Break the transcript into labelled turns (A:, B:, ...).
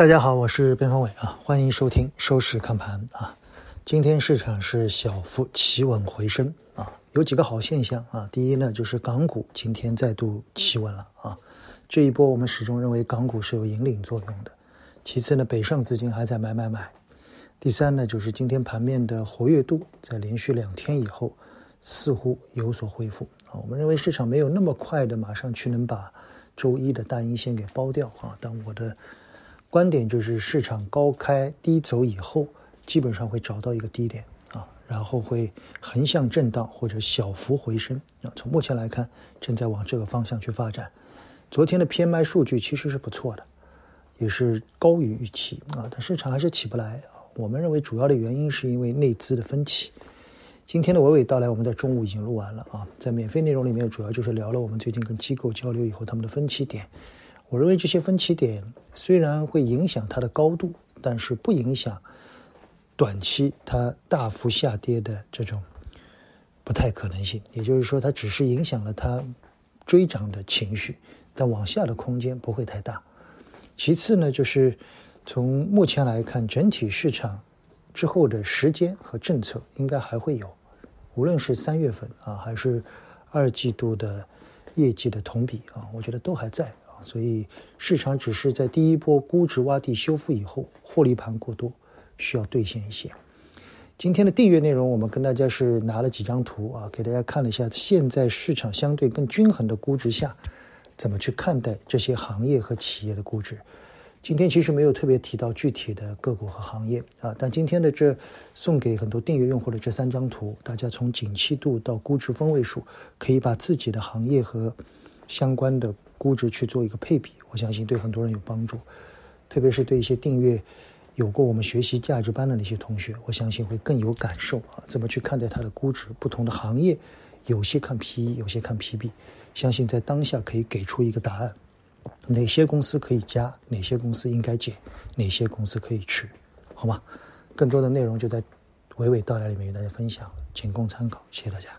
A: 大家好，我是边锋伟啊，欢迎收听收市看盘啊。今天市场是小幅企稳回升啊，有几个好现象啊。第一呢，就是港股今天再度企稳了啊。这一波我们始终认为港股是有引领作用的。其次呢，北上资金还在买买买。第三呢，就是今天盘面的活跃度在连续两天以后似乎有所恢复啊。我们认为市场没有那么快的马上去能把周一的大阴线给包掉啊。但我的观点就是市场高开低走以后，基本上会找到一个低点啊，然后会横向震荡或者小幅回升啊。从目前来看，正在往这个方向去发展。昨天的 PMI 数据其实是不错的，也是高于预期啊，但市场还是起不来啊。我们认为主要的原因是因为内资的分歧。今天的娓娓道来，我们在中午已经录完了啊，在免费内容里面主要就是聊了我们最近跟机构交流以后他们的分歧点。我认为这些分歧点虽然会影响它的高度，但是不影响短期它大幅下跌的这种不太可能性。也就是说，它只是影响了它追涨的情绪，但往下的空间不会太大。其次呢，就是从目前来看，整体市场之后的时间和政策应该还会有，无论是三月份啊，还是二季度的业绩的同比啊，我觉得都还在。所以市场只是在第一波估值洼地修复以后，获利盘过多，需要兑现一些。今天的订阅内容，我们跟大家是拿了几张图啊，给大家看了一下，现在市场相对更均衡的估值下，怎么去看待这些行业和企业的估值。今天其实没有特别提到具体的个股和行业啊，但今天的这送给很多订阅用户的这三张图，大家从景气度到估值分位数，可以把自己的行业和相关的。估值去做一个配比，我相信对很多人有帮助，特别是对一些订阅有过我们学习价值班的那些同学，我相信会更有感受啊。怎么去看待它的估值？不同的行业，有些看 PE，有些看 PB，相信在当下可以给出一个答案：哪些公司可以加，哪些公司应该减，哪些公司可以吃，好吗？更多的内容就在娓娓道来里面与大家分享，仅供参考，谢谢大家。